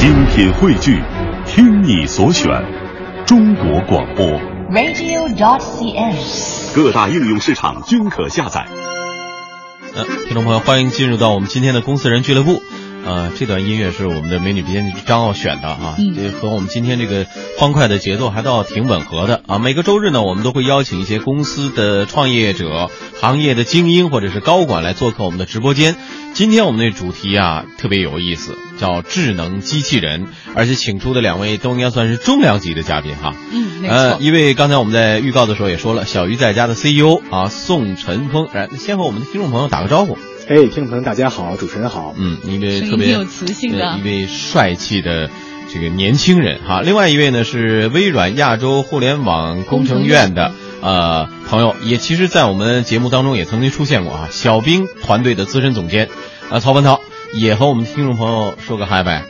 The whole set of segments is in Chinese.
精品汇聚，听你所选，中国广播。radio.dot.cn，。各大应用市场均可下载。呃，听众朋友，欢迎进入到我们今天的公司人俱乐部。呃，这段音乐是我们的美女编辑张奥选的啊，嗯这和我们今天这个欢快的节奏还倒挺吻合的啊。每个周日呢，我们都会邀请一些公司的创业者、行业的精英或者是高管来做客我们的直播间。今天我们的主题啊特别有意思，叫智能机器人，而且请出的两位都应该算是重量级的嘉宾哈。嗯，没呃，错。因为刚才我们在预告的时候也说了，小鱼在家的 CEO 啊宋晨峰，来先和我们的听众朋友打个招呼。哎，听众朋友大家好，主持人好。嗯，一位特别有磁性的呃一位帅气的这个年轻人哈。另外一位呢是微软亚洲互联网工程院的呃朋友，也其实在我们节目当中也曾经出现过啊。小兵团队的资深总监啊曹文涛也和我们听众朋友说个嗨呗。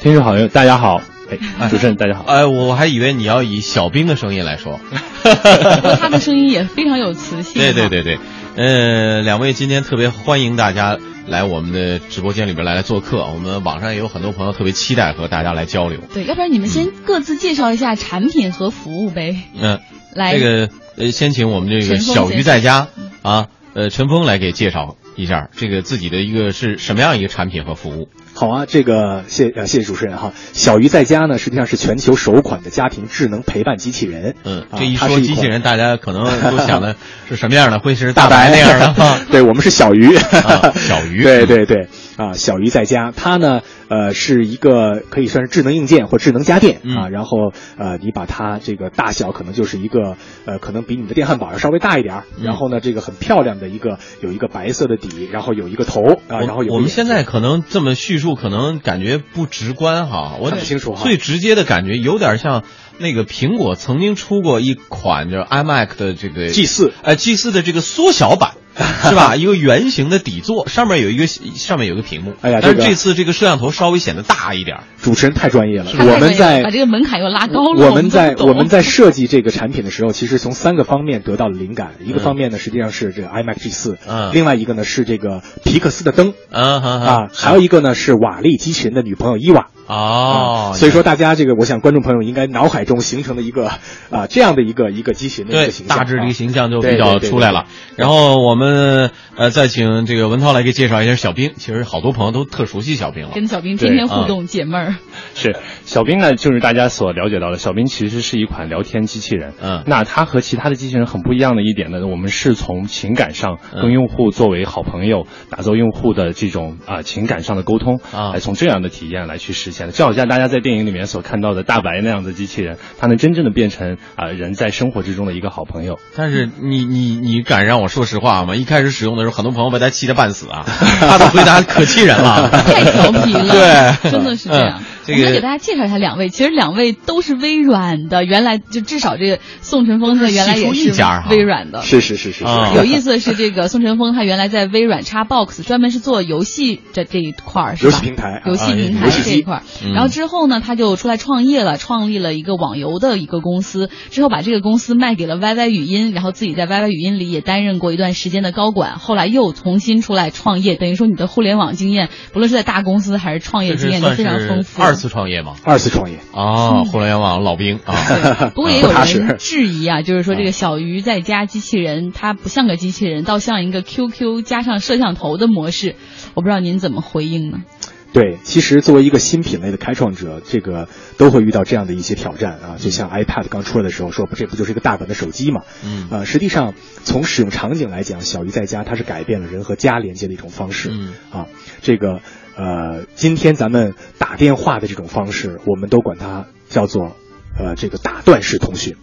听众朋友，大家好。哎，主持人大家好。哎，我还以为你要以小兵的声音来说。不过他的声音也非常有磁性。对 对。对对，呃，两位今天特别欢迎大家来我们的直播间里边来来做客。我们网上也有很多朋友特别期待和大家来交流。对，要不然你们先各自介绍一下产品和服务呗。嗯，来，这个呃，先请我们这个小鱼在家嗯啊，呃，陈峰来给介绍一下这个自己的一个是什么样一个产品和服务。好啊，这个谢呃谢谢主持人哈。小鱼在家呢，实际上是全球首款的家庭智能陪伴机器人。嗯，啊这一说机器人，大家可能都想的是什么样的？会是 大白那样的吗？对我们是小鱼，啊小鱼 对对对啊，小鱼在家，它呢呃是一个可以算是智能硬件或智能家电嗯啊，然后呃你把它这个大小可能就是一个呃可能比你的电饭煲要稍微大一点儿，嗯然后呢这个很漂亮的一个有一个白色的底，然后有一个头啊，然后有我们现在可能这么叙述，可能感觉不直观哈。我看不清楚哈最直接的感觉有点像那个苹果曾经出过一款就是 iMac 的这个 G 四呃 G 四的这个缩小版。是吧？一个圆形的底座，上面有一个上面有一个屏幕。哎呀但是这次这个摄像头稍微显得大一点儿。主持人太专业了，我们在把这个门槛又拉高了。我们在我们在设计这个产品的时候，其实从三个方面得到了灵感。一个方面呢，实际上是这个 iMac G 四，嗯另外一个呢是这个皮克斯的灯嗯哼哼啊，还有一个呢是瓦力机器人的女朋友伊娃。哦啊，所以说大家这个，我想观众朋友应该脑海中形成了一个啊这样的一个一个机器人的一个形象，大致这个啊形象就比较对对出来了。然后我们呃再请这个文涛来给介绍一下小兵。其实好多朋友都特熟悉小兵了。跟小兵天天互动，解闷儿。是小兵呢，就是大家所了解到的，小兵其实是一款聊天机器人。嗯那它和其他的机器人很不一样的一点呢，我们是从情感上嗯跟用户作为好朋友，打造用户的这种啊、情感上的沟通啊来从这样的体验来去实现的。就好像大家在电影里面所看到的大白那样的机器人，它能真正的变成啊、人在生活之中的一个好朋友。但是你你你敢让我说实话吗？一开始使用的时候，很多朋友把他气得半死啊，他的回答可气人了。太调皮了，对真的是这样。嗯这个我们给大家介绍一下两位，其实两位都是微软的，原来就至少这个宋晨峰他原来也是微软的。是是是是是，啊有意思的是，这个宋晨峰他原来在微软 Xbox 专门是做游戏的这一块儿，是吧？游戏平台游戏平台这一块儿。嗯然后之后呢，他就出来创业了，创立了一个网游的一个公司，之后把这个公司卖给了 YY 语音，然后自己在 YY 语音里也担任过一段时间的高管，后来又重新出来创业，等于说你的互联网经验，不论是在大公司还是创业经验都非常丰富。二次创业嘛？二次创业。哦，互联网老兵啊。不过也有人质疑啊，就是说这个小鱼在家机器人，它不像个机器人，倒像一个 QQ 加上摄像头的模式。我不知道您怎么回应呢？对，其实作为一个新品类的开创者，这个都会遇到这样的一些挑战啊。就像 iPad 刚出来的时候，说不这不就是一个大版的手机嘛？嗯呃，实际上从使用场景来讲，小鱼在家它是改变了人和家连接的一种方式。嗯啊，这个呃，今天咱们打电话的这种方式，我们都管它叫做呃这个打断式通讯。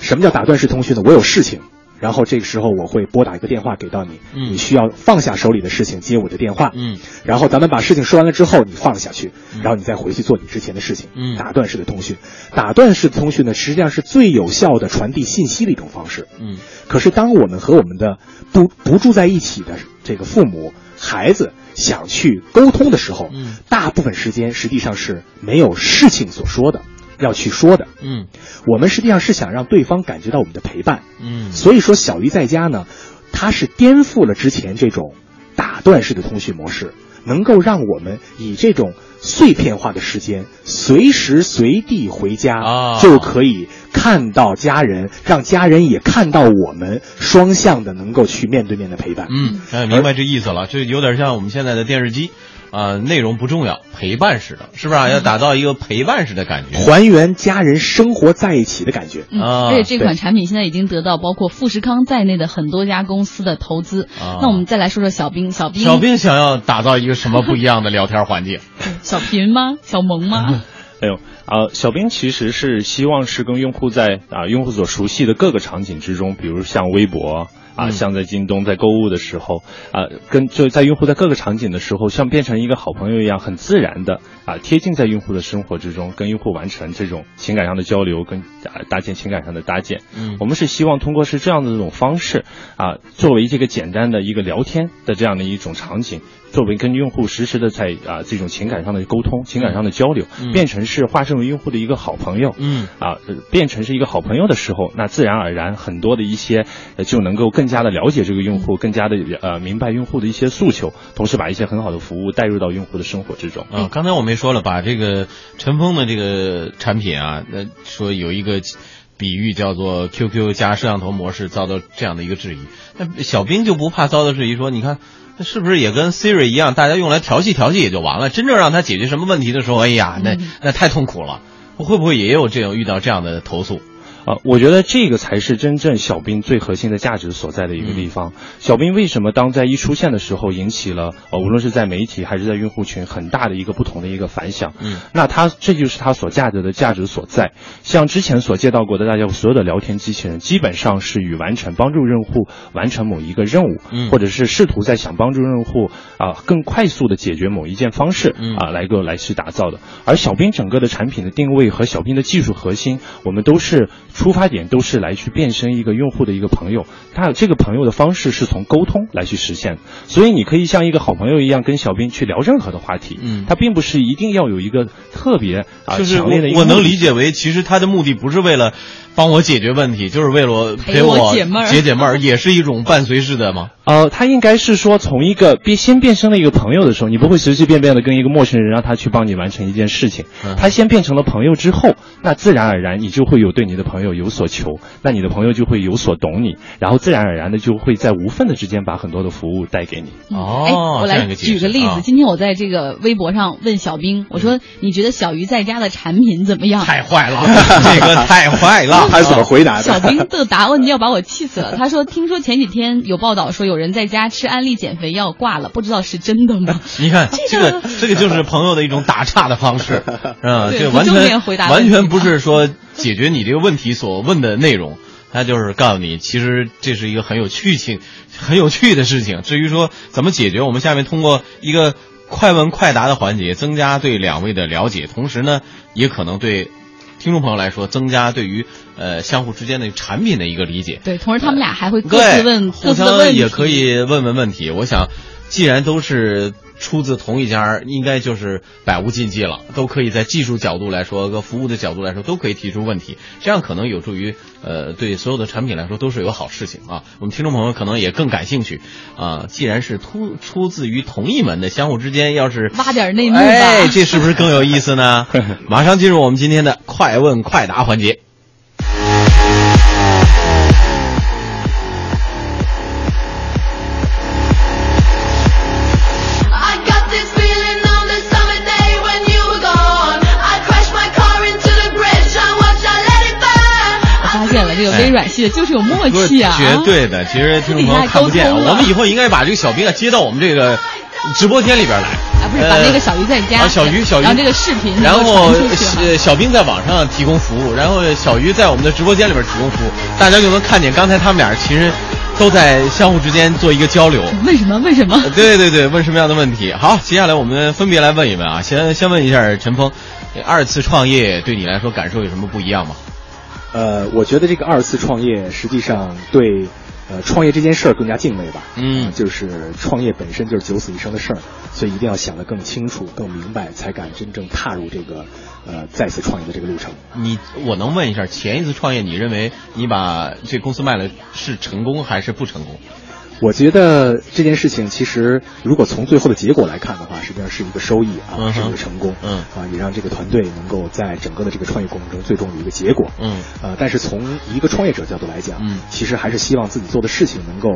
什么叫打断式通讯呢？我有事情。然后这个时候我会拨打一个电话给到你，嗯。你需要放下手里的事情接我的电话，嗯。然后咱们把事情说完了之后，你放下去，然后你再回去做你之前的事情。嗯。打断式的通讯，打断式的通讯呢，实际上是最有效的传递信息的一种方式。嗯。可是当我们和我们的不不住在一起的这个父母、孩子想去沟通的时候，嗯。大部分时间实际上是没有事情所说的，要去说的。嗯我们实际上是想让对方感觉到我们的陪伴。嗯所以说，小鱼在家呢，它是颠覆了之前这种打断式的通讯模式，能够让我们以这种碎片化的时间，随时随地回家，啊就可以看到家人，让家人也看到我们，双向的能够去面对面的陪伴。嗯，哎，明白这意思了，这有点像我们现在的电视机，啊、内容不重要，陪伴式的，是不是、啊？要打造一个陪伴式的感觉。还原家人生活在一起的感觉。嗯，啊而且这款产品现在已经得到包括富士康在内的很多家公司的投资。啊那我们再来说说小兵，小兵，小兵想要打造一个什么不一样的聊天环境？小平吗？小萌吗？哎呦，啊、小兵其实是希望是跟用户在啊、用户所熟悉的各个场景之中，比如像微博啊，嗯像在京东在购物的时候啊，跟就在用户在各个场景的时候，像变成一个好朋友一样，很自然的啊贴近在用户的生活之中，跟用户完成这种情感上的交流，跟啊搭建情感上的搭建。嗯我们是希望通过是这样的这种方式啊，作为这个简单的一个聊天的这样的一种场景，作为跟用户实时的在啊这种情感上的沟通、情感上的交流，嗯变成是化身为用户的一个好朋友。嗯啊，呃变成是一个好朋友的时候，那自然而然很多的一些呃就能够更加的了解这个用户，更加的呃明白用户的一些诉求，同时把一些很好的服务带入到用户的生活之中。啊，刚才我没说了，把这个陈峰的这个产品啊，那说有一个比喻叫做 QQ 加摄像头模式遭到这样的一个质疑，那小兵就不怕遭到质疑，说你看。那是不是也跟 Siri 一样，大家用来调戏调戏也就完了？真正让他解决什么问题的时候，哎呀，那嗯那太痛苦了。会不会也有这种遇到这样的投诉？啊，我觉得这个才是真正小兵最核心的价值所在的一个地方。小兵为什么当在一出现的时候引起了呃，无论是在媒体还是在用户群很大的一个不同的一个反响？嗯，那它这就是它所价值的价值所在。像之前所见到过的，大家所有的聊天机器人，基本上是与完成帮助用户完成某一个任务，嗯或者是试图在想帮助用户啊、更快速的解决某一件方式嗯啊、来个来去打造的。而小兵整个的产品的定位和小兵的技术核心，我们都是出发点都是来去变身一个用户的一个朋友，他这个朋友的方式是从沟通来去实现，所以你可以像一个好朋友一样跟小兵去聊任何的话题，嗯。他并不是一定要有一个特别啊、就是强烈的我能理解为，其实他的目的不是为了帮我解决问题，就是为了陪我解闷儿解解闷儿，也是一种伴随式的吗？呃，他应该是说从一个变先变成了一个朋友的时候，你不会随随便便的跟一个陌生人让他去帮你完成一件事情。嗯他先变成了朋友之后，那自然而然你就会有对你的朋友有所求，那你的朋友就会有所懂你，然后自然而然的就会在无缝的之间把很多的服务带给你。哦哎，我来举个例子。啊今天我在这个微博上问小兵，我说你觉得小鱼在家的产品怎么样？太坏了，这个太坏了。他是怎么回答的？小兵的答问要把我气死了。他说：“听说前几天有报道说有人在家吃安利减肥药挂了，不知道是真的吗 你看这这个个这个就是朋友的一种打岔的方式，嗯，对这完全回答完全不是说解决你这个问题所问的内容，他就是告诉你，其实这是一个很有趣情、很有趣的事情。至于说怎么解决，我们下面通过一个快问快答的环节，增加对两位的了解，同时呢，也可能对听众朋友来说，增加对于呃相互之间的产品的一个理解？”。对，同时他们俩还会各，自问互各自的问也可以问问问题。我想，既然都是出自同一家，应该就是百无禁忌了，都可以在技术角度来说，和服务的角度来说，都可以提出问题。这样可能有助于呃，对所有的产品来说都是有好事情啊。我们听众朋友可能也更感兴趣啊。既然是突出自于同一门的，相互之间要是 挖点内幕吧。哎，这是不是更有意思呢？马上进入我们今天的快问快答环节。系的就是有默契啊，绝对的。其实听众朋友看不见，我们以后应该把这个小兵啊接到我们这个直播间里边来。啊，不是把那个小鱼在家，啊小鱼小鱼然后这个视频然后能够传出去了。呃，小兵在网上提供服务，然后小鱼在我们的直播间里边提供服务，大家就能看见刚才他们俩其实都在相互之间做一个交流。为什么？为什么？对对对，问什么样的问题？好，接下来我们分别来问一问啊。先先问一下陈峰，二次创业对你来说感受有什么不一样吗？呃，我觉得这个二次创业实际上对呃创业这件事儿更加敬畏吧。嗯就是创业本身就是九死一生的事儿，所以一定要想得更清楚、更明白，才敢真正踏入这个呃再次创业的这个路程。你我能问一下，前一次创业，你认为你把这公司卖了是成功还是不成功？我觉得这件事情其实，如果从最后的结果来看的话，实际上是一个收益啊，嗯是一个成功，嗯。啊，也让这个团队能够在整个的这个创业过程中最终有一个结果，嗯。呃，但是从一个创业者角度来讲，嗯。其实还是希望自己做的事情能够，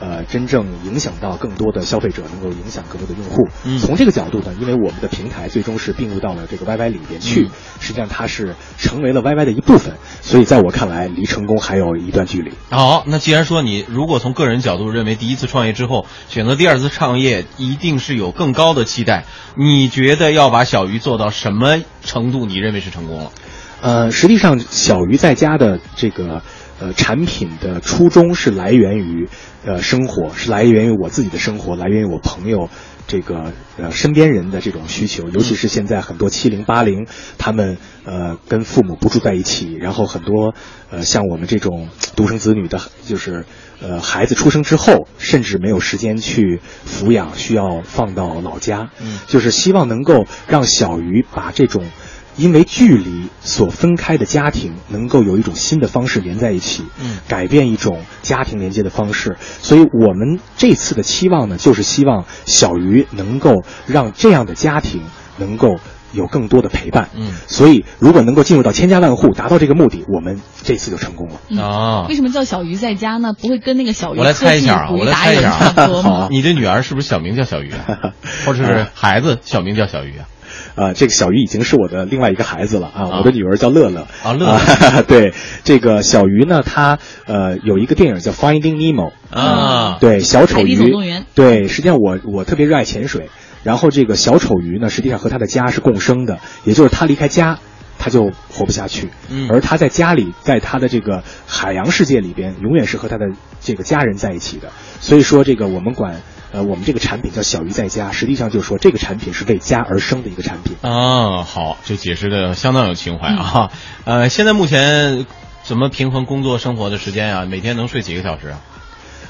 呃，真正影响到更多的消费者，能够影响更多的用户。嗯。从这个角度呢，因为我们的平台最终是并入到了这个 YY 里边去，嗯。实际上它是成为了 YY 的一部分，所以在我看来，离成功还有一段距离。好，那既然说你如果从个人角度认为为第一次创业之后选择第二次创业一定是有更高的期待，你觉得要把小鱼做到什么程度？你认为是成功了？呃，实际上小鱼在家的这个呃产品的初衷是来源于呃生活，是来源于我自己的生活，来源于我朋友这个呃身边人的这种需求，尤其是现在很多七零八零，他们呃跟父母不住在一起，然后很多呃像我们这种独生子女的，就是。呃，孩子出生之后，甚至没有时间去抚养，需要放到老家。嗯就是希望能够让小鱼把这种因为距离所分开的家庭，能够有一种新的方式连在一起，嗯改变一种家庭连接的方式。所以我们这次的期望呢，就是希望小鱼能够让这样的家庭能够有更多的陪伴。嗯所以如果能够进入到千家万户，达到这个目的，我们这次就成功了。嗯啊为什么叫小鱼在家呢？不会跟那个小鱼我来猜一下啊，科技我来猜一下？啊，你的女儿是不是小名叫小鱼啊？或者是孩子小名叫小鱼啊？啊，这个小鱼已经是我的另外一个孩子了啊，啊我的女儿叫乐乐啊乐乐啊 对，这个小鱼呢，它呃有一个电影叫《Finding Nemo》啊，对，小丑鱼对，实际上我我特别热爱潜水，然后这个小丑鱼呢，实际上和他的家是共生的，也就是他离开家。他就活不下去，嗯而他在家里，在他的这个海洋世界里边，永远是和他的这个家人在一起的。所以说，这个我们管，呃，我们这个产品叫小鱼在家，实际上就是说这个产品是为家而生的一个产品。啊，好，这解释的相当有情怀啊。呃，现在目前怎么平衡工作生活的时间啊？每天能睡几个小时啊？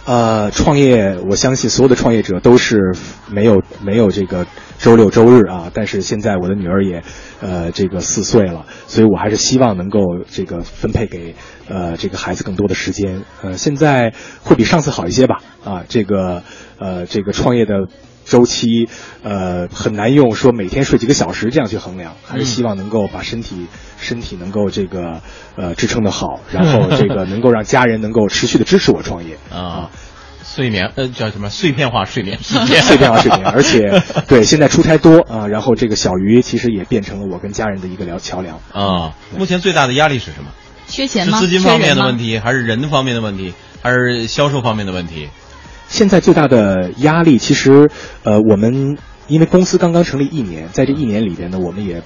呃，创业，我相信所有的创业者都是没有没有这个周六周日啊。但是现在我的女儿也，呃，这个四岁了，所以我还是希望能够这个分配给呃这个孩子更多的时间。呃，现在会比上次好一些吧？啊，这个呃这个创业的。周期，呃，很难用说每天睡几个小时这样去衡量，还是希望能够把身体身体能够这个呃支撑的好，然后这个能够让家人能够持续的支持我创业啊，睡眠呃叫什么碎片化睡眠碎片化睡眠，而且对现在出差多 啊，然后这个小鱼其实也变成了我跟家人的一个聊桥梁啊。目前最大的压力是什么？缺钱吗？是资金方面的问题，还是人方面的问题，还是销售方面的问题？现在最大的压力，其实，呃，我们因为公司刚刚成立一年，在这一年里边呢，我们也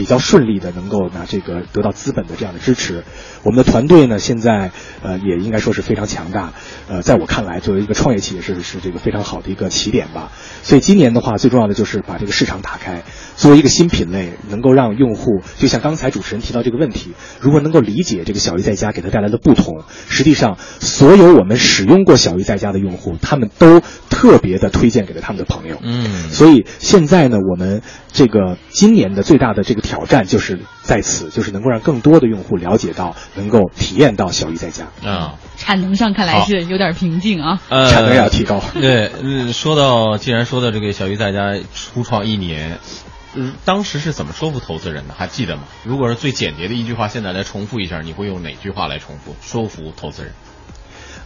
比较顺利的能够拿这个得到资本的这样的支持。我们的团队呢，现在呃也应该说是非常强大。呃，在我看来，作为一个创业企业是是这个非常好的一个起点吧。所以今年的话，最重要的就是把这个市场打开，作为一个新品类，能够让用户，就像刚才主持人提到这个问题，如果能够理解这个小鱼在家给他带来的不同，实际上所有我们使用过小鱼在家的用户，他们都特别的推荐给了他们的朋友。嗯，所以现在呢，我们这个今年的最大的这个挑战就是在此，就是能够让更多的用户了解到，能够体验到小鱼在家。啊，产能上看来是有点瓶颈啊。呃，产能要提高。对，嗯，说到既然说到这个小鱼在家初创一年，嗯，当时是怎么说服投资人的？还记得吗？如果是最简洁的一句话，现在来重复一下，你会用哪句话来重复说服投资人？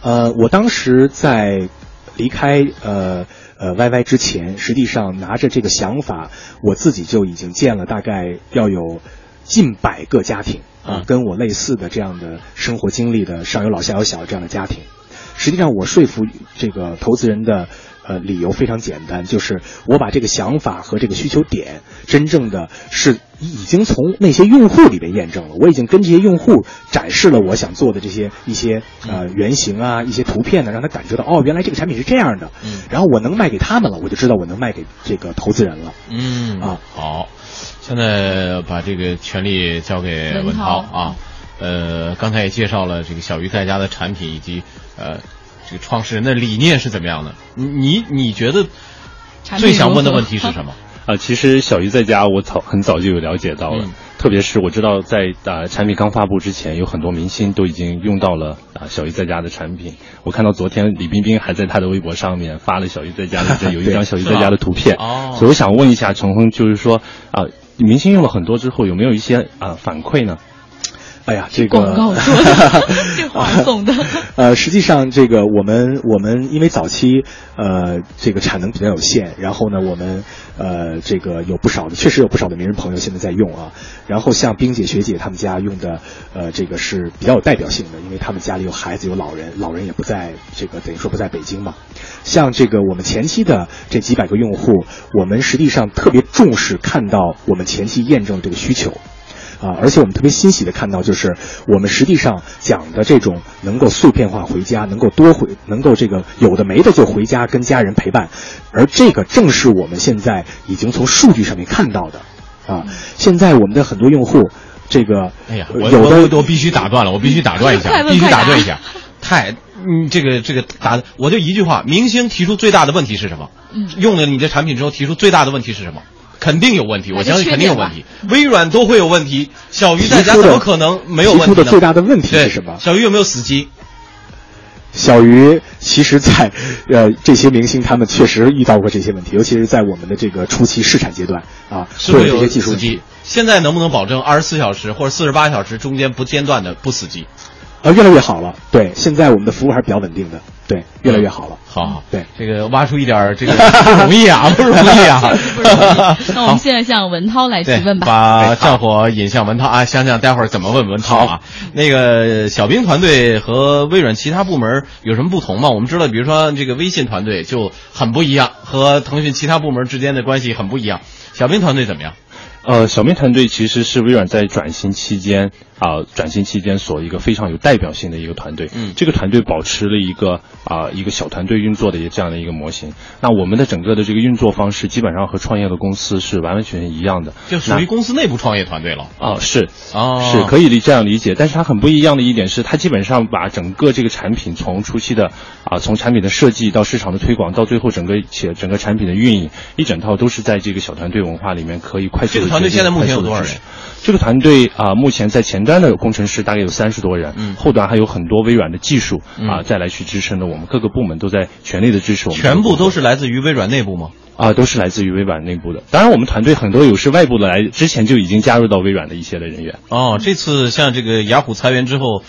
呃，我当时在离开呃呃 YY 之前，实际上拿着这个想法，我自己就已经建了大概要有近百个家庭啊、嗯跟我类似的这样的生活经历的上有老下有小这样的家庭。实际上，我说服这个投资人的呃理由非常简单，就是我把这个想法和这个需求点，真正的是已经从那些用户里边验证了。我已经跟这些用户展示了我想做的这些一些呃原型啊，一些图片呢，让他感觉到哦，原来这个产品是这样的。嗯然后我能卖给他们了，我就知道我能卖给这个投资人了。嗯啊，好，现在把这个权利交给文文涛涛啊。呃，刚才也介绍了这个小鱼在家的产品以及呃这个创始人的理念是怎么样的。你你你觉得最想问的问题是什么？啊，其实小鱼在家我早很早就有了解到了，嗯特别是我知道在啊、产品刚发布之前，有很多明星都已经用到了啊、小鱼在家的产品。我看到昨天李冰冰还在她的微博上面发了小鱼在家的这 有一张小鱼在家的图片。哦所以我想问一下陈峰，就是说啊、明星用了很多之后，有没有一些啊、反馈呢？哎呀，这个广告说的这话送的。呃，实际上这个我们我们因为早期呃这个产能比较有限，然后呢我们呃这个有不少的确实有不少的名人朋友现在在用啊，然后像冰姐学姐他们家用的呃这个是比较有代表性的，因为他们家里有孩子有老人，老人也不在这个等于说不在北京嘛。像这个我们前期的这几百个用户，我们实际上特别重视看到我们前期验证这个需求。啊，而且我们特别欣喜的看到，就是我们实际上讲的这种能够碎片化回家，能够多回，能够这个有的没的就回家跟家人陪伴，而这个正是我们现在已经从数据上面看到的。啊，现在我们的很多用户，这个哎呀，呃我有的我我必须打断了，我必须打断一下，必须打断一下。太，嗯，这个这个打，我就一句话，明星提出最大的问题是什么？嗯用了你的产品之后，提出最大的问题是什么？肯定有问题，我相信肯定有问题。微软都会有问题，小鱼在家怎么可能没有问题呢？提出的最大的问题是什么？小鱼有没有死机？小鱼其实在，呃，这些明星他们确实遇到过这些问题，尤其是在我们的这个初期试产阶段啊，会有这是不是有些技术问题死机？现在能不能保证二十四小时或者四十八小时中间不间断的不死机？呃，越来越好了。对，现在我们的服务还是比较稳定的，对，越来越好了。好好，对，这个挖出一点儿这个 不容易啊，不容易啊，不容易。那我们现在向文涛来提，问吧。把战火引向文涛啊，想想待会儿怎么问文涛啊。那个小兵团队和微软其他部门有什么不同吗？我们知道，比如说这个微信团队就很不一样，和腾讯其他部门之间的关系很不一样。小兵团队怎么样？呃，小面团队其实是微软在转型期间啊、转型期间所一个非常有代表性的一个团队。嗯这个团队保持了一个啊、一个小团队运作的一个这样的一个模型。那我们的整个的这个运作方式基本上和创业的公司是完完全全一样的。就属于公司内部创业团队了。啊、是啊是可以理这样理解，但是它很不一样的一点是，它基本上把整个这个产品从初期的啊、从产品的设计到市场的推广，到最后整个且整个产品的运营，一整套都是在这个小团队文化里面可以快速地这个团队现在目前有多少人？这个团队啊、目前在前端的工程师大概有三十多人，嗯后端还有很多微软的技术啊、嗯再来去支撑的，我们各个部门都在全力的支持我们全部都是来自于微软内部吗？啊、都是来自于微软内部的。当然，我们团队很多有是外部的来，之前就已经加入到微软的一些的人员。哦，这次像这个雅虎裁员之后，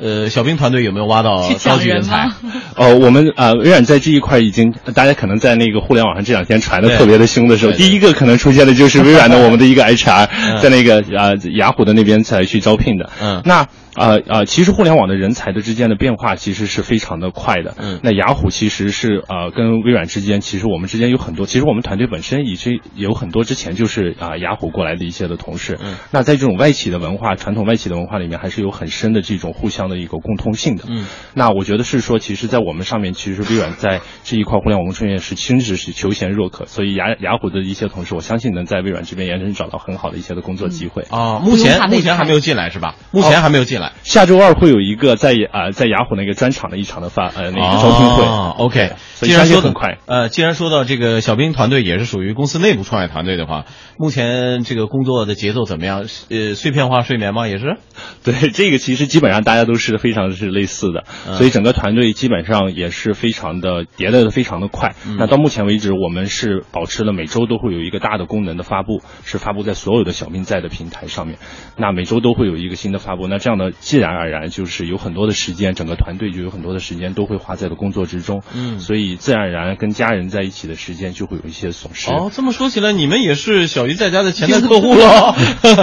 呃，小兵团队有没有挖到去高级人才吗？？呃，我们啊、微软在这一块已经，大家可能在那个互联网上这两天传的特别的凶的时候，第一个可能出现的就是微软的我们的一个 HR，嗯在那个啊、雅虎的那边才去招聘的。嗯那呃呃，其实互联网的人才的之间的变化其实是非常的快的。嗯那雅虎其实是呃跟微软之间，其实我们之间有很多，其实我们团队本身已经有很多之前就是啊、雅虎过来的一些的同事。嗯那在这种外企的文化，传统外企的文化里面，还是有很深的这种互相的一个共通性的。嗯那我觉得是说，其实，在我们上面，其实微软在这一块互联网创业是真是是求贤若渴，所以雅雅虎的一些同事，我相信能在微软这边也能找到很好的一些的工作机会。啊，目前目前还没有进来是吧？目前还没有进来。下周二会有一个在啊、在雅虎那个专场的一场的发呃那个招聘会。哦 OK，所以既然说很快。呃，既然说到这个小兵团队也是属于公司内部创业团队的话，目前这个工作的节奏怎么样？呃，碎片化睡眠吗？也是？对，这个其实基本上大家都是非常是类似的，嗯所以整个团队基本上也是非常的迭代的非常的快。嗯那到目前为止，我们是保持了每周都会有一个大的功能的发布，是发布在所有的小兵在的平台上面。那每周都会有一个新的发布，那这样的自然而然就是有很多的时间，整个团队就有很多的时间都会花在了工作之中。嗯所以自然而然跟家人在一起的时间就会有一些损失。哦，这么说起来，你们也是小鱼在家的潜在 客户了。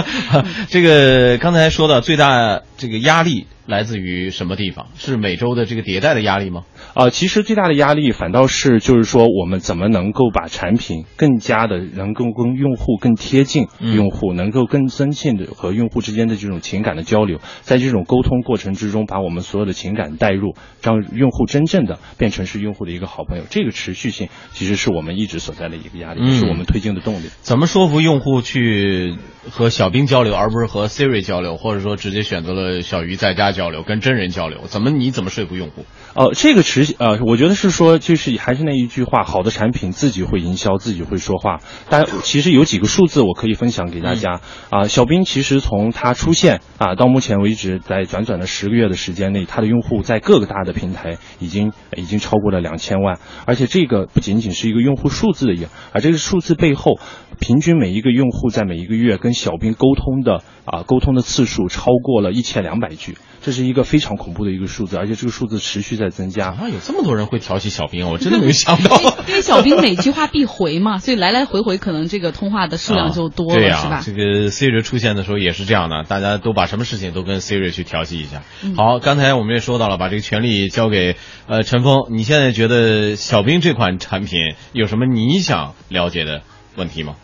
这个刚才说的最大这个压力来自于什么地方？是每周的这个迭代的压力吗？呃，其实最大的压力反倒是就是说，我们怎么能够把产品更加的能够跟用户更贴近嗯用户，能够更增进的和用户之间的这种情感的交流，在这种沟通过程之中，把我们所有的情感带入，让用户真正的变成是用户的一个好朋友。这个持续性其实是我们一直所在的一个压力，嗯是我们推进的动力。怎么说服用户去和小兵交流，而不是和 Siri 交流，或者说直接选择了小鱼在家交流，跟真人交流，怎么你怎么说服用户？呃，这个持呃，我觉得是说，就是还是那一句话，好的产品自己会营销，自己会说话。但，其实有几个数字我可以分享给大家啊、小兵其实从它出现啊到目前为止，在短短的十个月的时间内，它的用户在各个大的平台已经已经超过了两千万，而且这个不仅仅是一个用户数字的而这个数字背后，平均每一个用户在每一个月跟小兵沟通的啊沟通的次数超过了一千两百句，这是一个非常恐怖的一个数字，而且这个数字持续在增加。啊，有这么多人会调戏小兵，我真的没有想到。因为小兵每句话必回嘛，所以来来回回可能这个通话的数量就多了，对啊、是吧？这个 Siri 出现的时候也是这样的，大家都把什么事情都跟 Siri 去调戏一下。嗯好，刚才我们也说到了，把这个权利交给呃陈峰，你现在觉得小兵这款产品有什么你想了解的问题吗？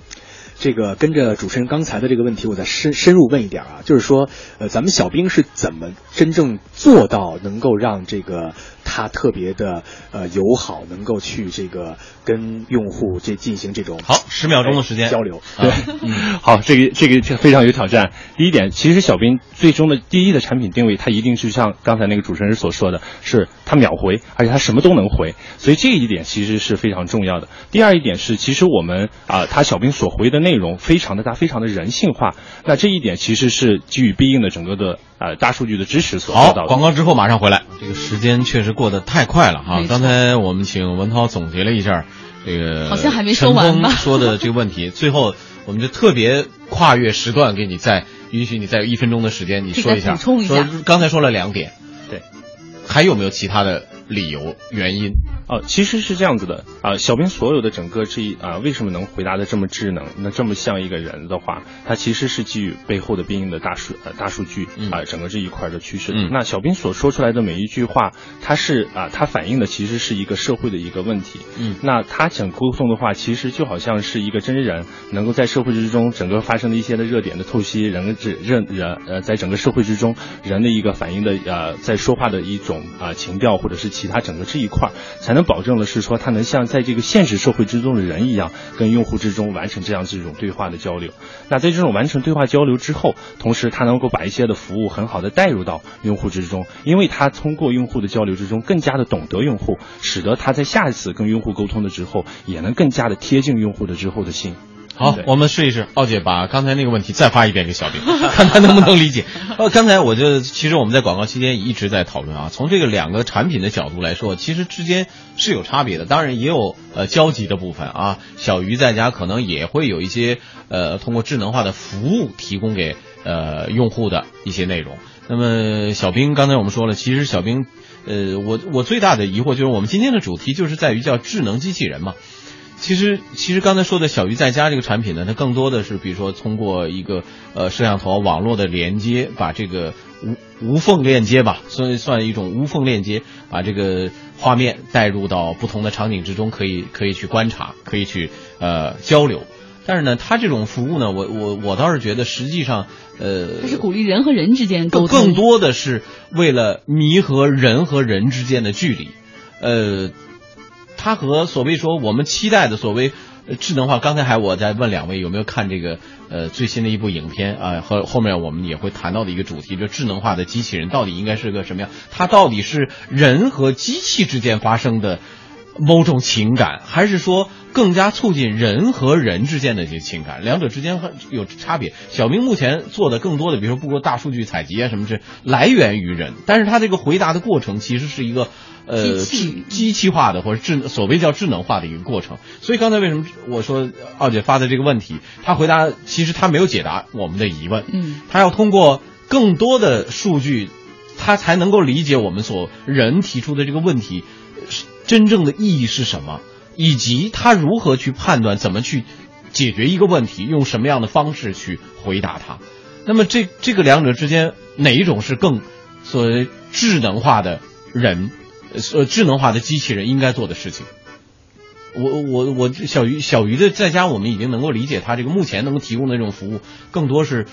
这个跟着主持人刚才的这个问题，我再深深入问一点啊，就是说，呃，咱们小兵是怎么真正做到能够让这个他特别的呃友好，能够去这个跟用户这进行这种好，十秒钟的时间交流。对，好，这个这个这非常有挑战。第一点，其实小兵最终的第一的产品定位，它一定是像刚才那个主持人所说的，是它秒回，而且它什么都能回，所以这一点其实是非常重要的。第二一点是，其实我们啊，他小兵所回的内容非常的大，非常的人性化。那这一点其实是基于必应的整个的呃大数据的支持所做，到的。广告之后马上回来。这个时间确实过得太快了哈。刚才我们请文涛总结了一下这个，好像还没说完说的这个问题，最后我们就特别跨越时段，给你再允许你再有一分钟的时间，你说一下。补充一下。说刚才说了两点，对，还有没有其他的理由原因？啊，其实是这样子的啊、小兵所有的整个这一啊、为什么能回答的这么智能，那这么像一个人的话，他其实是基于背后的必应的大数呃大数据嗯啊、整个这一块的趋势。嗯那小兵所说出来的每一句话，他是啊、他反映的其实是一个社会的一个问题。嗯那他想沟通的话，其实就好像是一个真人，能够在社会之中整个发生的一些的热点的透析，人这人人呃，在整个社会之中人的一个反应的呃，在说话的一种啊、情调或者是其他整个这一块儿，才能保证的是说他能像在这个现实社会之中的人一样，跟用户之中完成这样这种对话的交流。那在这种完成对话交流之后，同时他能够把一些的服务很好的带入到用户之中，因为他通过用户的交流之中更加的懂得用户，使得他在下一次跟用户沟通的之后，也能更加的贴近用户的之后的心。对，好我们试一试。奥姐把刚才那个问题再发一遍给小兵，看他能不能理解。呃，刚才我就其实我们在广告期间一直在讨论啊，从这个两个产品的角度来说，其实之间是有差别的，当然也有呃交集的部分啊。小鱼在家可能也会有一些呃通过智能化的服务提供给呃用户的一些内容。那么小兵刚才我们说了，其实小兵，呃，我我最大的疑惑就是我们今天的主题就是在于叫智能机器人嘛。其实，其实刚才说的小鱼在家这个产品呢，它更多的是比如说通过一个呃摄像头网络的连接，把这个无无缝链接吧，算算一种无缝链接，把这个画面带入到不同的场景之中，可以可以去观察，可以去呃交流。但是呢，它这种服务呢，我我我倒是觉得实际上，呃，它是鼓励人和人之间沟通，更多的是为了弥合人和人之间的距离，呃，它和所谓说我们期待的所谓智能化，刚才还我在问两位有没有看这个呃最新的一部影片啊、和后面我们也会谈到的一个主题，就智能化的机器人到底应该是个什么样？它到底是人和机器之间发生的某种情感，还是说更加促进人和人之间的这些情感？两者之间有差别。小明目前做的更多的，比如说不过大数据采集啊什么这来源于人，但是它这个回答的过程其实是一个。呃，机器机器化的或者智所谓叫智能化的一个过程，所以刚才为什么我说二姐发的这个问题，她回答其实她没有解答我们的疑问，嗯，她要通过更多的数据，她才能够理解我们所人提出的这个问题真正的意义是什么，以及他如何去判断怎么去解决一个问题，用什么样的方式去回答它。那么这这个两者之间哪一种是更所谓智能化的人，呃，智能化的机器人应该做的事情？我我我小鱼小鱼的在家，我们已经能够理解它这个目前能够提供的这种服务，更多是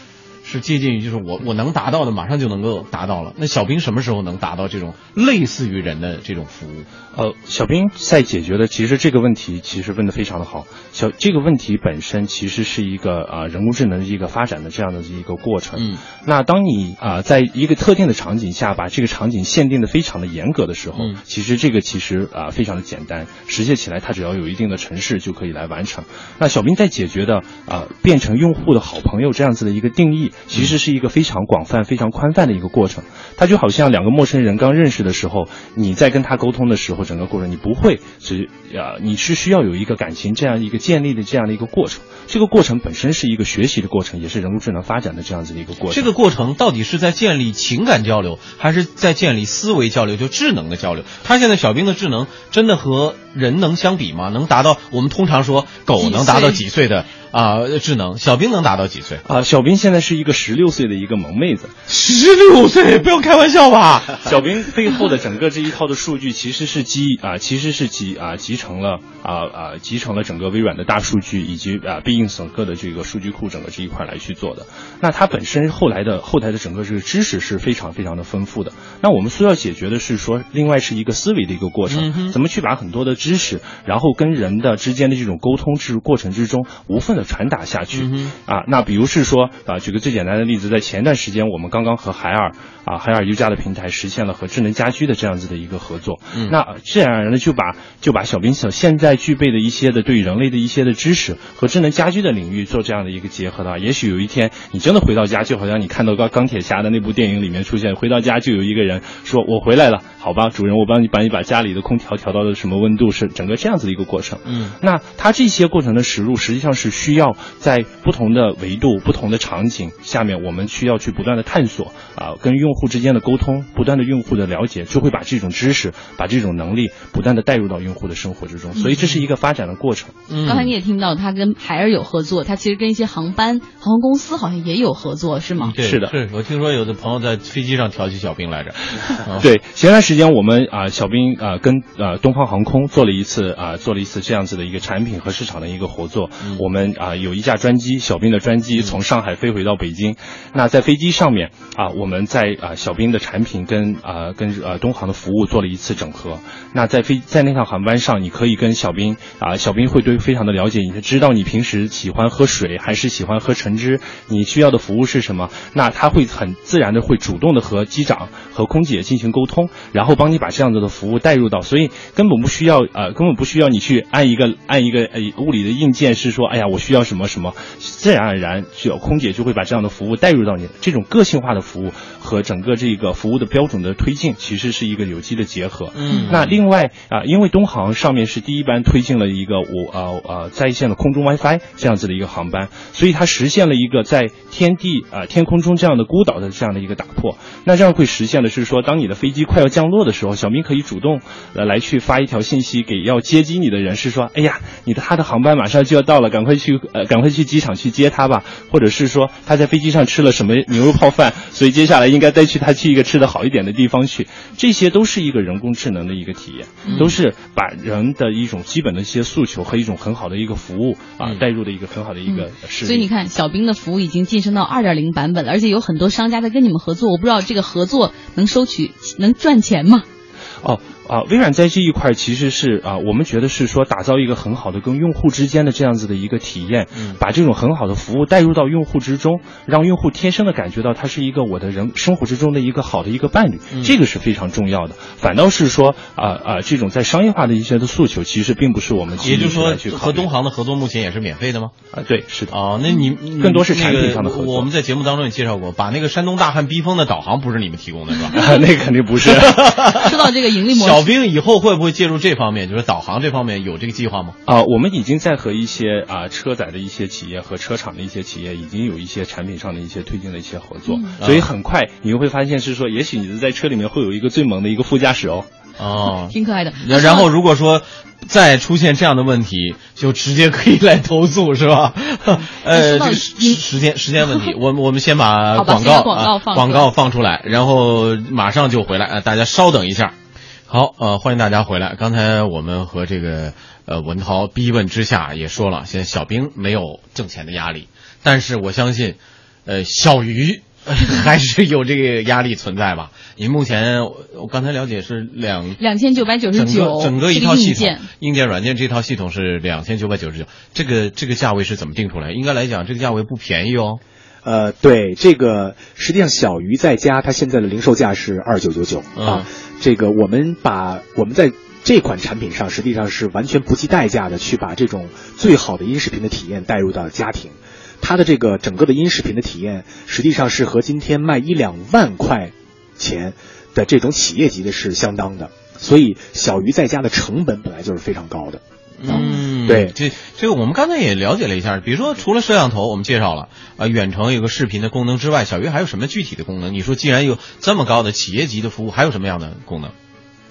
是接近于就是我我能达到的马上就能够达到了。那小兵什么时候能达到这种类似于人的这种服务？呃，小兵在解决的其实这个问题其实问的非常的好。小这个问题本身其实是一个啊、呃人工智能的一个发展的这样的一个过程。嗯，那当你啊、在一个特定的场景下把这个场景限定的非常的严格的时候，嗯其实这个其实啊、非常的简单，实现起来它只要有一定的城市就可以来完成。那小兵在解决的啊、变成用户的好朋友这样子的一个定义，其实是一个非常广泛、非常宽泛的一个过程。它就好像两个陌生人刚认识的时候，你在跟他沟通的时候，整个过程你不会只呃，你是需要有一个感情这样一个建立的这样的一个过程。这个过程本身是一个学习的过程，也是人工智能发展的这样子的一个过程。这个过程到底是在建立情感交流，还是在建立思维交流，就智能的交流？他现在小兵的智能真的和人能相比吗？能达到我们通常说狗能达到几岁的啊、智能，小兵能达到几岁？啊、小兵现在是一个十六岁的一个萌妹子。十六岁，不要开玩笑吧？小兵背后的整个这一套的数据，其实是集啊、其实是集啊、集成了啊啊、集成了整个微软的大数据以及啊必应整个的这个数据库整个这一块来去做的。那它本身后来的后台的整个这个知识是非常非常的丰富的。那我们需要解决的是说，另外是一个思维的一个过程，嗯怎么去把很多的知识，然后跟人的之间的这种沟通之过程之中无缝的传达下去。嗯啊，那比如是说啊，举个最简单的例子，在前段时间我们刚刚和海尔啊海尔优家的平台实现了和智能家居的这样子的一个合作。嗯那自然而然的就把就把小冰所现在具备的一些的对人类的一些的知识和智能家居的领域做这样的一个结合的话，也许有一天你真的回到家，就好像你看到钢钢铁侠的那部电影里面出现，回到家就有一个人说我回来了，好吧，主人，我帮你把你把家里的空调调到了什么温度，是整个这样子的一个过程。嗯那它这些过程的实入，实际上是需要在不同的维度、不同的场景下面，我们需要去不断的探索啊、跟用户之间的沟通，不断的用户的了解，就会把这种知识、把这种能力不断的带入到用户的生活之中。所以这是一个发展的过程。嗯，刚才你也听到他跟海尔有合作，他其实跟一些航班、航空公司好像也有合作，是吗？对是的是我听说有的朋友在飞机上调戏小兵来着。啊 对，前段时间我们啊、小兵啊、跟啊东方航空做了一次啊、做了一次这样子的一个产品和市场的一个合作。嗯我们啊、有一架专机，小兵的专机从上海飞回到北京。那在飞机上面啊、我们在啊、小兵的产品跟啊、跟呃东航的服务做了一次整合。那在飞在那趟航班上，你可以跟小兵啊、小兵会对非常的了解，你知道你平时喜欢喝水还是喜欢喝橙汁，你需要的服务是什么？那他会很自然的会主动的和机长和空姐进行沟通，然后帮你把这样子的服务带入到，所以根本不需要呃根本不需要你去按一个按一个呃物理的硬件是说，哎呀我需要什么什么，自然而然就空姐就会把这样的服务带入到你这种个性化的服务和整个这个服务的标准的推进，其实是一个有机的结合。嗯那另外啊、因为东航上面是第一班推进了一个我呃呃在线的空中 WiFi 这样子的一个航班，所以它实现了一个在天地啊、天空中这样的孤岛的这样的一个打破。那这样会实现的是说，当你的飞机快要降落的时候，小明可以主动呃来去发一条信息给要接机你的人，是说，哎呀，你的他的航班马上就要到了，赶快去呃赶快去机场去接他吧，或者是说他在飞机上吃了什么牛肉泡饭，所以接下来应该带去他去一个吃的好一点的地方去，这些都是一个人工智能的一个体验，都是把人的一种基本的一些诉求和一种很好的一个服务啊嗯带入的一个很好的一个事例。所以你看，小兵的服务已经晋升到二点零版本了，而且有很多商家在跟你们合作。我不知道这个合作能收取能赚钱吗？哦啊，微软在这一块其实是啊，我们觉得是说打造一个很好的跟用户之间的这样子的一个体验，嗯把这种很好的服务带入到用户之中，让用户天生的感觉到它是一个我的人生活之中的一个好的一个伴侣，嗯这个是非常重要的。反倒是说啊啊，这种在商业化的一些的诉求，其实并不是我们也就是说和东航的合作目前也是免费的吗？啊，对，是的。哦，那你你更多是产品那个上的合作我们在节目当中也介绍过，把那个山东大汉逼疯的导航不是你们提供的是吧？啊，那肯定不是。说到这个盈利模式，小兵以后会不会介入这方面？就是导航这方面有这个计划吗？啊、我们已经在和一些啊、车载的一些企业和车厂的一些企业，已经有一些产品上的一些推进的一些合作，嗯所以很快你会发现是说，也许你的在车里面会有一个最萌的一个副驾驶哦。哦，挺可爱的。然然后如果说再出现这样的问题，就直接可以来投诉，是吧？呃，这个时时间时间问题，我们我们先把广告广告啊放广告放出来，然后马上就回来，呃，大家稍等一下。好，呃，欢迎大家回来。刚才我们和这个呃文涛逼问之下也说了，现在小兵没有挣钱的压力，但是我相信。呃，小鱼 还是有这个压力存在吧？您目前我我刚才了解是两两千九百九十整九个，整个一套系统硬件，，硬件、软件这套系统是两千九百九十九，这个这个价位是怎么定出来？应该来讲，这个价位不便宜哦。呃，对，这个实际上小鱼在家它现在的零售价是二九九九嗯啊。这个我们把我们在这款产品上实际上是完全不计代价的去把这种最好的音视频的体验带入到家庭。它的这个整个的音视频的体验，实际上是和今天卖一两万块钱的这种企业级的是相当的。所以小鱼在家的成本本来就是非常高的。嗯，对这这个我们刚才也了解了一下，比如说除了摄像头，我们介绍了，呃，远程有个视频的功能之外，小鱼还有什么具体的功能？你说既然有这么高的企业级的服务，还有什么样的功能？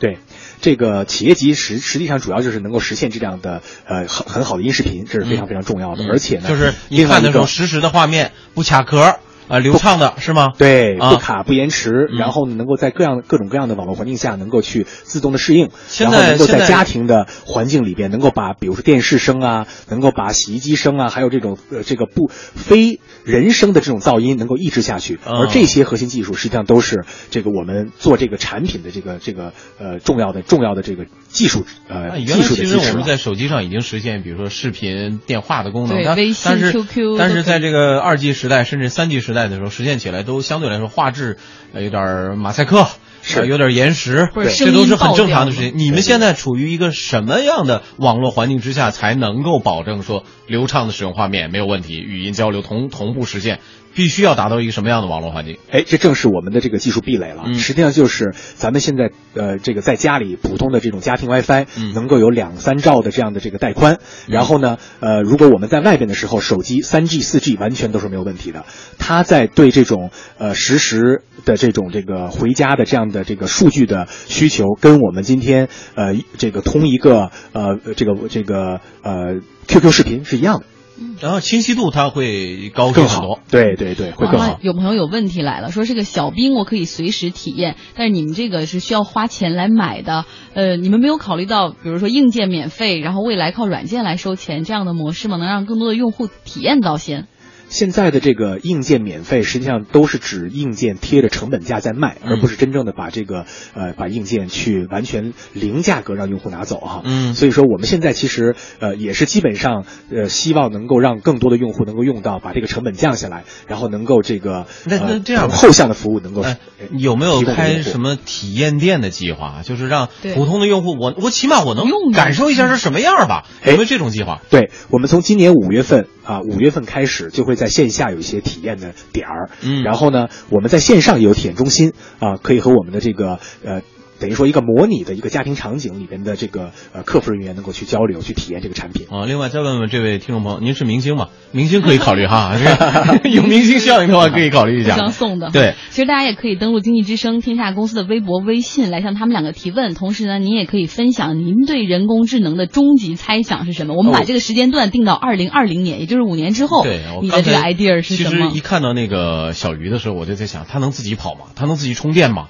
对，这个企业级实实际上主要就是能够实现这样的呃很很好的音视频，这是非常非常重要的。而且呢，嗯就是你看的时候实时的画面不卡壳，啊，流畅的是吗？对，啊不卡不延迟，嗯然后呢，能够在各样各种各样的网络环境下能够去自动的适应，然后能够在家庭的环境里边，能够把比如说电视声啊，能够把洗衣机声啊，还有这种呃这个不非人声的这种噪音能够抑制下去。啊而这些核心技术实际上都是这个我们做这个产品的这个这个呃重要的重要的这个技术呃技来其实我术的基石了。们在手机上已经实现，比如说视频、电话的功能，但对微信但是 QQ 但是在这个二 G 时代甚至三 G 时代的时候，实现起来都相对来说画质呃有点马赛克，是呃有点延时，对这都是很正常的事情。你们现在处于一个什么样的网络环境之下，才能够保证说流畅的使用画面没有问题，语音交流同同步实现？必须要达到一个什么样的网络环境？哎，这正是我们的这个技术壁垒了。嗯实际上就是咱们现在呃，这个在家里普通的这种家庭 WiFi，、嗯能够有两三兆的这样的这个带宽。然后呢，呃，如果我们在外边的时候，手机三 G、四 G 完全都是没有问题的。它在对这种呃实时的这种这个回家的这样的这个数据的需求，跟我们今天呃这个通一个呃这个这个呃 QQ 视频是一样的，然后清晰度它会高更好很多。。对对对，会哇更好。有朋友有问题来了，说这个小冰我可以随时体验，但是你们这个是需要花钱来买的，呃，你们没有考虑到，比如说硬件免费，然后未来靠软件来收钱这样的模式吗？能让更多的用户体验到先？现在的这个硬件免费，实际上都是指硬件贴着成本价在卖，嗯而不是真正的把这个呃把硬件去完全零价格让用户拿走哈。嗯所以说我们现在其实呃也是基本上呃希望能够让更多的用户能够用到，把这个成本降下来，然后能够这个那那呃这样吧后向的服务能够、有没有开什么体验店的计划？就是让普通的用户，我我起码我能用感受一下是什么样吧？哎有没有这种计划？对，我们从今年五月份啊，五月份开始就会在线下有一些体验的点儿，嗯然后呢，我们在线上也有体验中心啊，可以和我们的这个呃。等于说一个模拟的一个家庭场景里边的这个呃客服人员能够去交流去体验这个产品。啊，另外再问问这位听众朋友，您是明星吗？明星可以考虑哈，有明星效应的话可以考虑一下。相送的。对，其实大家也可以登录经济之声天下公司的微博、微信来向他们两个提问，同时呢，您也可以分享您对人工智能的终极猜想是什么。我们把哦这个时间段定到二零二零年，也就是五年之后，对，你的这个 idea 是什么其实一？看到那个小鱼的时候，我就在想，它能自己跑吗？它能自己充电吗？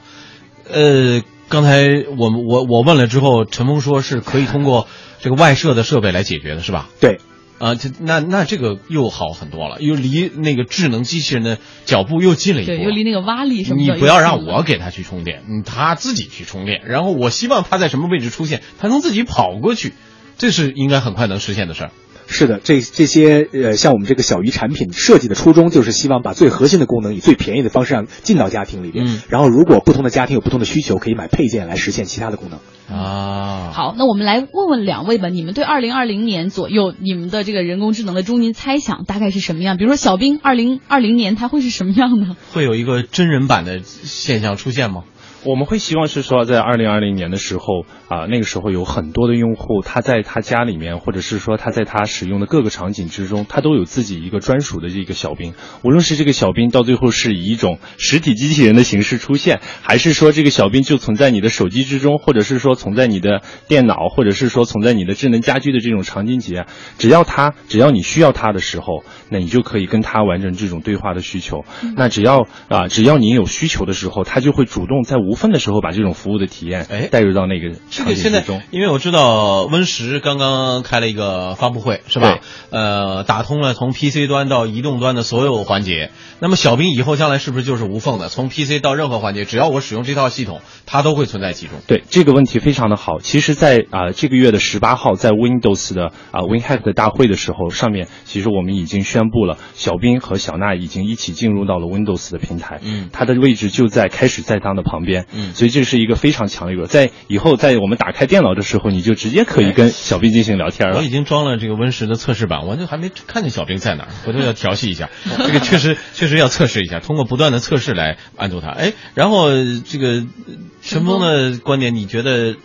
呃，刚才我们我我问了之后，陈峰说是可以通过这个外设的设备来解决的，是吧？对，啊，这那那这个又好很多了，又离那个智能机器人的脚步又近了一步。对，又离那个挖力什么的你不要让我给他去充电，嗯，他自己去充电，然后我希望他在什么位置出现，他能自己跑过去，这是应该很快能实现的事儿。是的，这这些呃，像我们这个小鱼产品设计的初衷，就是希望把最核心的功能以最便宜的方式让进到家庭里边。嗯然后，如果不同的家庭有不同的需求，可以买配件来实现其他的功能。啊，好，那我们来问问两位吧，你们对二零二零年左右你们的这个人工智能的终极猜想大概是什么样？比如说小兵，二零二零年它会是什么样呢？会有一个真人版的现象出现吗？我们会希望是说，在二零二零年的时候啊、那个时候有很多的用户，他在他家里面，或者是说他在他使用的各个场景之中，他都有自己一个专属的这个小兵。无论是这个小兵到最后是以一种实体机器人的形式出现，还是说这个小兵就存在你的手机之中，或者是说存在你的电脑，或者是说存在你的智能家居的这种场景节，只要他只要你需要他的时候，那你就可以跟他完成这种对话的需求。那只要啊、只要你有需求的时候，他就会主动在无缝的时候把这种服务的体验哎带入到那个场这个现在景之中。，因为我知道 Win 十刚刚开了一个发布会，是吧？呃，打通了从 PC 端到移动端的所有环节。那么小兵以后将来是不是就是无缝的？从 PC 到任何环节，只要我使用这套系统，它都会存在其中。对这个问题非常的好。其实在，啊、这个月的十八号，在 Windows 的啊、WinHack 的大会的时候，上面其实我们已经宣布了，小兵和小娜已经一起进入到了 Windows 的平台。嗯它的位置就在开始在当的旁边。嗯所以这是一个非常强的一个，在以后在我们打开电脑的时候，你就直接可以跟小兵进行聊天了我已。经装了这个 Win 十的测试版，我就还没看见小兵在哪儿，回头要调戏一下。这个确实确实要测试一下，通过不断的测试来安住它。哎，然后这个呃陈峰的观点，你觉得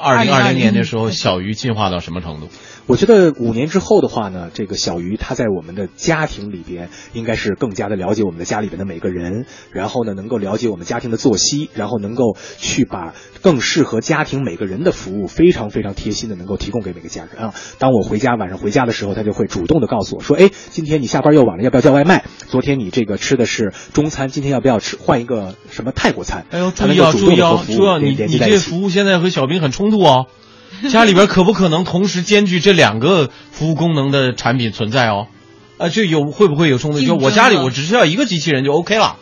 二零二零年的时候，小鱼进化到什么程度？我觉得五年之后的话呢，这个小鱼他在我们的家庭里边应该是更加的了解我们的家里边的每个人，然后呢能够了解我们家庭的作息，然后能够去把更适合家庭每个人的服务非常非常贴心的能够提供给每个家人啊。当我回家晚上回家的时候，他就会主动的告诉我说，哎，今天你下班又晚了，要不要叫外卖？昨天你这个吃的是中餐，今天要不要吃换一个什么泰国餐？哎呦，他注意啊，注意啊，注意啊！你你这。服务现在和小兵很冲突哦。家里边可不可能同时兼具这两个服务功能的产品存在哦？啊，就有会不会有冲突？就我家里我只需要一个机器人就 OK 了，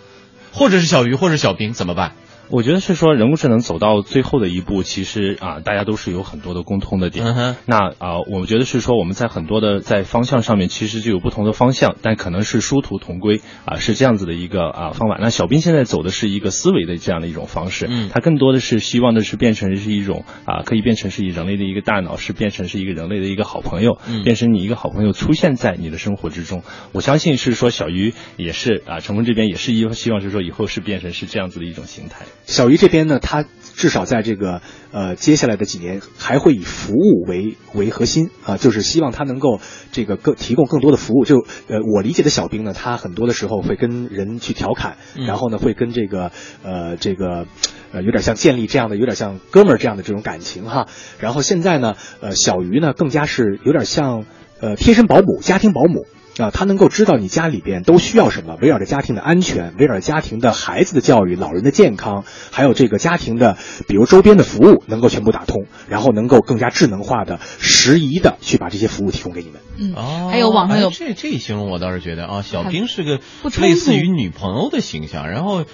或者是小鱼，或者是小兵，怎么办？我觉得是说人工智能走到最后的一步，其实啊，大家都是有很多的共通的点。嗯那啊，我觉得是说我们在很多的在方向上面其实就有不同的方向，但可能是殊途同归啊，是这样子的一个啊方法。那小兵现在走的是一个思维的这样的一种方式，嗯他更多的是希望的是变成是一种啊，可以变成是以人类的一个大脑，是变成是一个人类的一个好朋友，嗯变成你一个好朋友出现在你的生活之中。我相信是说小鱼也是啊，成功这边也是一希望是说以后是变成是这样子的一种形态。小鱼这边呢，他至少在这个呃接下来的几年还会以服务为为核心啊、就是希望他能够这个更提供更多的服务。就呃我理解的小兵呢，他很多的时候会跟人去调侃，嗯然后呢会跟这个呃这个。呃，有点像建立这样的，有点像哥们儿这样的这种感情哈。然后现在呢，呃，小鱼呢更加是有点像呃贴身保姆、家庭保姆啊，他能够知道你家里边都需要什么，围绕着家庭的安全，围绕着家庭的孩子的教育、老人的健康，还有这个家庭的，比如周边的服务，能够全部打通，然后能够更加智能化的、适宜的去把这些服务提供给你们。嗯，哦，还有网上有哎这这一形容我倒是觉得啊，小兵是个类似于女朋友的形象，然后呃，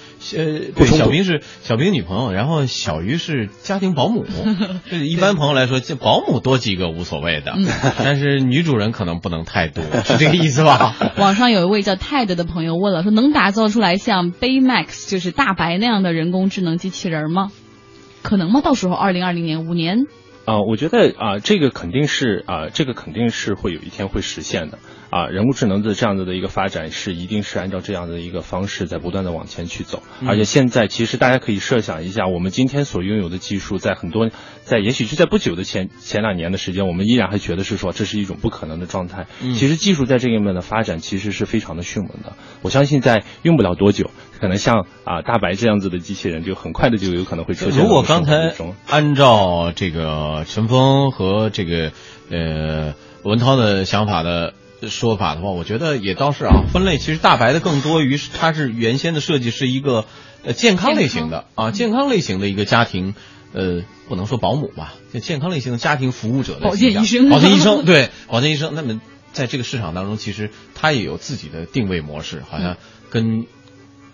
对，小兵是小兵女朋友，然后小鱼是家庭保姆。这一般朋友来说，这保姆多几个无所谓的，嗯但是女主人可能不能太多，是这个意思吧？网上有一位叫 Ted 的朋友问了，说能打造出来像 Baymax 就是大白那样的人工智能机器人吗？可能吗？到时候二零二零年五年，啊、我觉得啊、这个肯定是啊、这个肯定是会有一天会实现的啊、人工智能的这样子的一个发展是一定是按照这样的一个方式在不断的往前去走，嗯而且现在其实大家可以设想一下，我们今天所拥有的技术，在很多在也许就在不久的前前两年的时间，我们依然还觉得是说这是一种不可能的状态。嗯其实技术在这一面的发展其实是非常的迅猛的，我相信在用不了多久，可能像啊、大白这样子的机器人就很快的就有可能会出现如果刚才。按照这个陈峰和这个呃文涛的想法的说法的话，我觉得也倒是啊，分类其实大白的更多于它是原先的设计是一个呃健康类型的啊健康类型的一个家庭。呃，不能说保姆吧，就健康类型的家庭服务者的保健医生保健医生对保健医生。那么在这个市场当中，其实它也有自己的定位模式，好像跟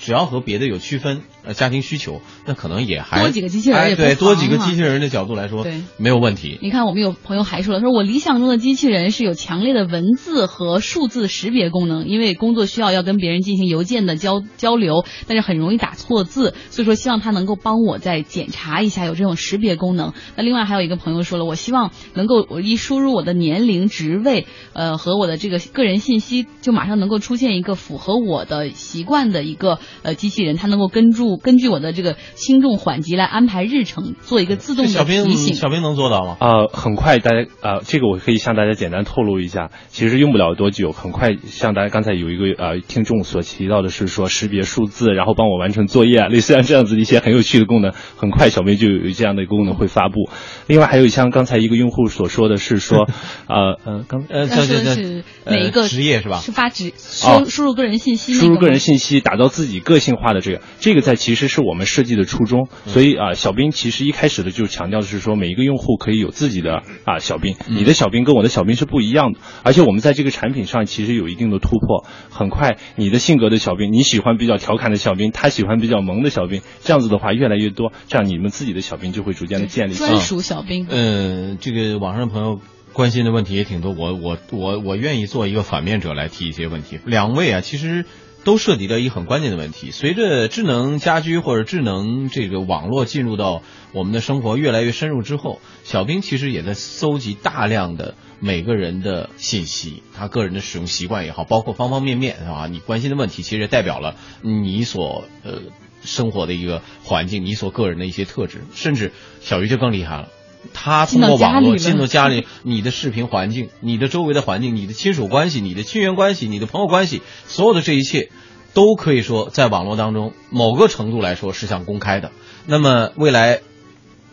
只要和别的有区分，呃，家庭需求，那可能也还多几个机器人哎对，也不妨多几个啊机器人的角度来说，对没有问题。你看，我们有朋友还说了，说我理想中的机器人是有强烈的文字和数字识别功能，因为工作需要要跟别人进行邮件的交交流，但是很容易打错字，所以说希望他能够帮我再检查一下有这种识别功能。那另外还有一个朋友说了，我希望能够我一输入我的年龄、职位，呃和我的这个个人信息，就马上能够出现一个符合我的习惯的一个呃机器人，它能够根据根据我的这个轻重缓急来安排日程，做一个自动的这小兵提醒。小兵能做到吗？呃，很快大家呃，这个我可以向大家简单透露一下，其实用不了多久，很快像大家刚才有一个呃听众所提到的是说识别数字，然后帮我完成作业啊，类似像这样子的一些很有趣的功能，很快小兵就有这样的功能会发布。另外还有像刚才一个用户所说的是说，呃呃刚呃，他这这这说的是哪一个呃职业是吧？是发纸哦输输入个人信息那输入个人信息，打造自己个性化的这个，这个在其其实是我们设计的初衷。所以啊，小兵其实一开始的就强调的是说，每一个用户可以有自己的啊小兵，你的小兵跟我的小兵是不一样的。而且我们在这个产品上其实有一定的突破。很快，你的性格的小兵，你喜欢比较调侃的小兵，他喜欢比较萌的小兵，这样子的话越来越多，这样你们自己的小兵就会逐渐的建立起来。专属小兵。嗯，这个网上的朋友关心的问题也挺多，我我我我愿意做一个反面者来提一些问题。两位啊，其实都涉及到一个很关键的问题。随着智能家居或者智能这个网络进入到我们的生活越来越深入之后，小兵其实也在搜集大量的每个人的信息，他个人的使用习惯也好，包括方方面面啊，你关心的问题，其实也代表了你所呃生活的一个环境，你所个人的一些特质，甚至小鱼就更厉害了。他通过网络进进到到家里，你的视频环境、你的周围的环境、你的亲属关系、你的亲缘关系、你的朋友关系，所有的这一切，都可以说在网络当中某个程度来说是向公开的。那么未来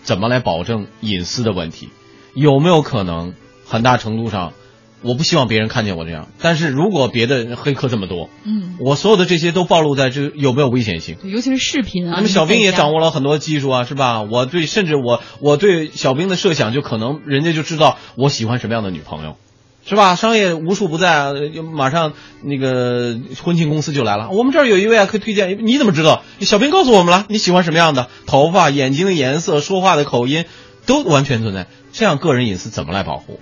怎么来保证隐私的问题？有没有可能很大程度上，我不希望别人看见我这样，但是如果别的黑客这么多，嗯，我所有的这些都暴露在这，有没有危险性？尤其是视频啊。那么小兵也掌握。握了很多技术啊，是吧？我对，甚至我我对小兵的设想，就可能人家就知道我喜欢什么样的女朋友，是吧？商业无处不在啊，就马上那个婚庆公司就来了，我们这儿有一位啊，可以推荐。你怎么知道？小兵告诉我们了，你喜欢什么样的头发、眼睛的颜色、说话的口音，都完全存在。这样个人隐私怎么来保护？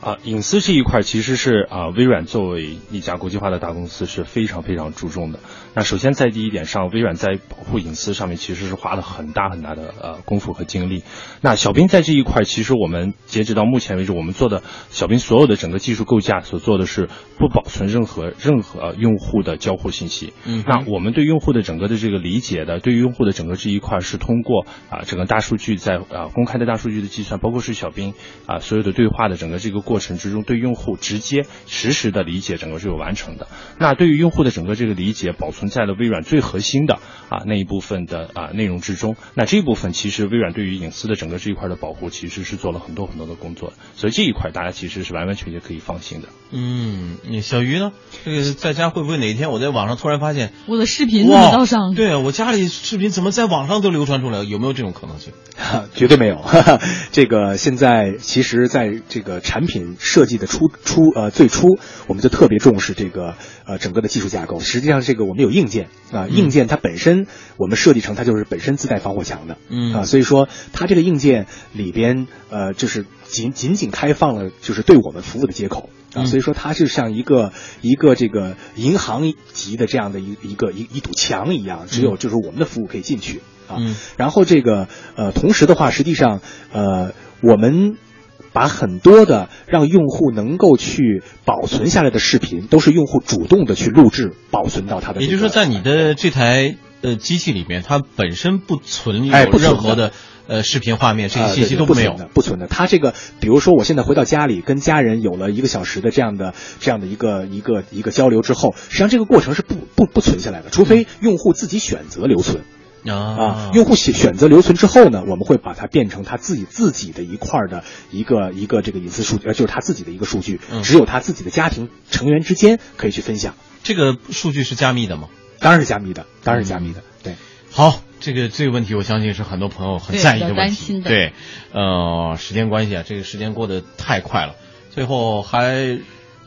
啊，隐私这一块其实是啊，微软作为一家国际化的大公司是非常非常注重的。那首先在第一点上，微软在保护隐私上面其实是花了很大很大的呃功夫和精力。那小兵在这一块，其实我们截止到目前为止，我们做的小兵所有的整个技术构架所做的是不保存任何任何呃用户的交互信息。嗯那我们对用户的整个的这个理解的，对于用户的整个这一块是通过啊整个大数据在啊公开的大数据的计算，包括是小兵啊所有的对话的整个这个过程之中，对用户直接实时的理解整个是有完成的。那对于用户的整个这个理解，保存在了微软最核心的啊那一部分的啊内容之中。那这一部分其实微软对于隐私的整个这一块的保护，其实是做了很多很多的工作，所以这一块大家其实是完完全全可以放心的。嗯，你小鱼呢？这个在家会不会哪一天我在网上突然发现我的视频怎么到上？对啊，我家里视频怎么在网上都流传出来了？有没有这种可能性？绝对没有。哈哈，这个现在其实，在这个产品设计的初初呃最初，我们就特别重视这个呃整个的技术架构。实际上，这个我们有硬件啊、硬件它本身我们设计成它就是本身自带防火墙的，嗯啊，所以说它这个硬件里边呃就是仅仅仅开放了就是对我们服务的接口。啊，嗯所以说它是像一个一个这个银行级的这样的一一个一一堵墙一样，只有就是我们的服务可以进去啊。嗯然后这个呃，同时的话，实际上呃，我们把很多的让用户能够去保存下来的视频，都是用户主动的去录制保存到他的、也就是说，在你的这台呃机器里面，它本身不存有哎不任何的呃视频画面，这些啊信息都没有不存。的，不存的。它这个，比如说我现在回到家里，跟家人有了一个小时的这样的这样的一个一个一个交流之后，实际上这个过程是不不不存下来的，除非用户自己选择留存。啊啊，用户选选择留存之后呢，我们会把它变成他自己自己的一块儿的一个一个这个隐私数据，呃，就是他自己的一个数据，嗯只有他自己的家庭成员之间可以去分享，这个数据是加密的吗？当然是加密的，当然是加密的，对。好，这个这个问题，我相信是很多朋友很在意的问题。担心的对，呃，时间关系啊，这个时间过得太快了。最后还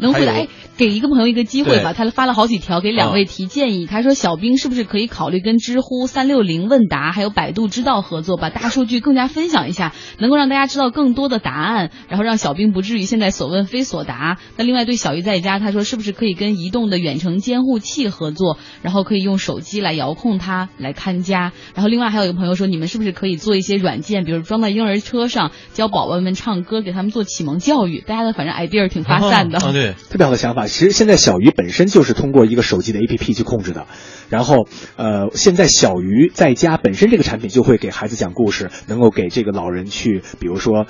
能回答？哎，给一个朋友一个机会吧。他发了好几条，给两位提建议。他说，小兵是不是可以考虑跟知乎、三六零问答还有百度知道合作，把大数据更加分享一下，能够让大家知道更多的答案，然后让小兵不至于现在所问非所答。那另外对小鱼在家，他说是不是可以跟移动的远程监护器合作，然后可以用手机来遥控它来看家。然后另外还有一个朋友说，你们是不是可以做一些软件，比如装在婴儿车上，教宝宝们唱歌，给他们做启蒙教育。大家的反正 idea 挺发散的。特别好的想法。其实现在小鱼本身就是通过一个手机的 APP 去控制的，然后呃，现在小鱼在家本身这个产品就会给孩子讲故事，能够给这个老人去，比如说。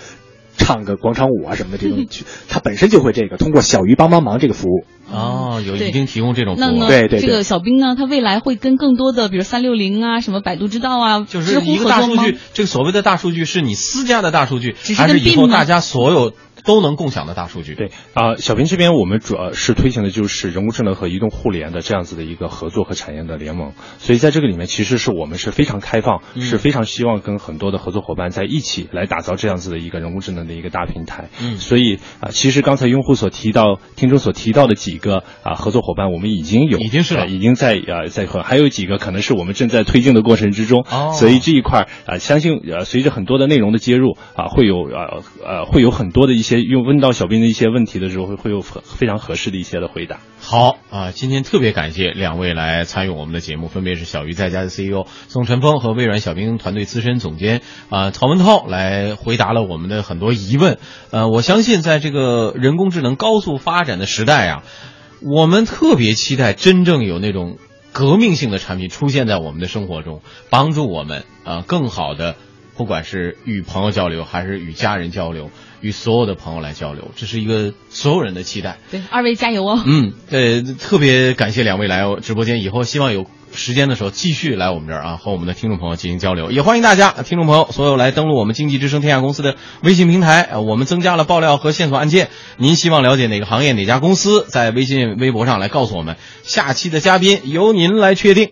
唱个广场舞啊什么的这种，去它本身就会这个通过小鱼帮帮忙这个服务，哦，有对已经提供这种服务那呢？对对对这个小兵呢，他未来会跟更多的，比如三六零啊、什么百度知道啊、就是一个？大数据，这个所谓的大数据是你私家的大数据，只是还是以后大家所有都能共享的大数据。对啊、小平这边我们主要是推行的就是人工智能和移动互联的这样子的一个合作和产业的联盟，所以在这个里面，其实是我们是非常开放，嗯是非常希望跟很多的合作伙伴在一起来打造这样子的一个人工智能的一个大平台。嗯所以啊、其实刚才用户所提到、听众所提到的几个啊、合作伙伴，我们已经有，已经是了呃已经在呃在和，还有几个可能是我们正在推进的过程之中。哦所以这一块儿啊、相信呃随着很多的内容的接入啊、会有呃呃会有很多的一些用问到小兵的一些问题的时候，会会有非常合适的一些的回答。好啊，今天特别感谢两位来参与我们的节目，分别是小鱼在家的 CEO 宋晨峰和微软小冰团队资深总监啊曹文涛来回答了我们的很多疑问。呃，我相信在这个人工智能高速发展的时代啊，我们特别期待真正有那种革命性的产品出现在我们的生活中，帮助我们啊更好的，不管是与朋友交流，还是与家人交流，与所有的朋友来交流，这是一个所有人的期待。对，二位加油哦！嗯，呃，特别感谢两位来直播间，以后希望有时间的时候继续来我们这儿啊，和我们的听众朋友进行交流。也欢迎大家，听众朋友所有来登录我们经济之声天下公司的微信平台，呃我们增加了爆料和线索案件。您希望了解哪个行业、哪家公司，在微信、微博上来告诉我们。下期的嘉宾由您来确定。